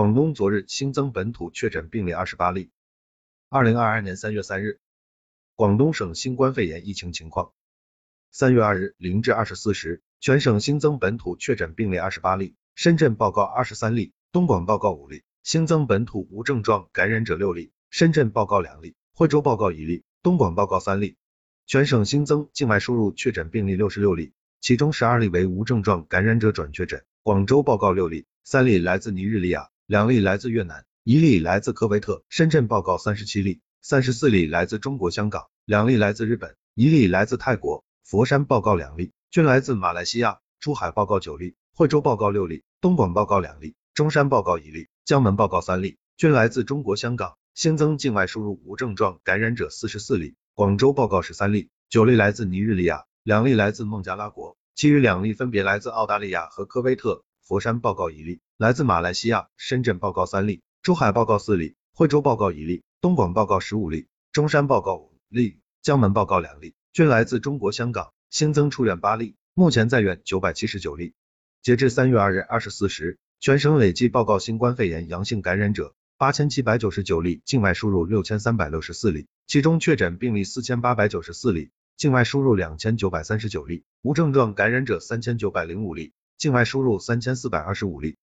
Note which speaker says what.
Speaker 1: 广东昨日新增本土确诊病例二十八例。二零二二年三月三日，广东省新冠肺炎疫情情况。三月二日零至二十四时，全省新增本土确诊病例二十八例，深圳报告二十三例，东莞报告五例，新增本土无症状感染者六例，深圳报告两例，惠州报告一例，东莞报告三例。全省新增境外输入确诊病例六十六例，其中十二例为无症状感染者转确诊。广州报告六例，三例来自尼日利亚，两例来自越南，一例来自科威特。深圳报告三十七例，三十四例来自中国香港，两例来自日本，一例来自泰国。佛山报告两例，均来自马来西亚。珠海报告九例，惠州报告六例，东莞报告两例，中山报告一例，江门报告三例，均来自中国香港。新增境外输入无症状感染者四十四例，广州报告十三例，九例来自尼日利亚，两例来自孟加拉国，其余两例分别来自澳大利亚和科威特。佛山报告一例，来自马来西亚。深圳报告三例，珠海报告四例，惠州报告一例，东莞报告十五例，中山报告五例，江门报告两例。均来自中国香港，新增出院八例，目前在院九百七十九例。截至三月二日二十四时，全省累计报告新冠肺炎阳性感染者八千七百九十九例，境外输入六千三百六十四例，其中确诊病例四千八百九十四例，境外输入两千九百三十九例，无症状感染者三千九百零五例，境外输入三千四百二十五例。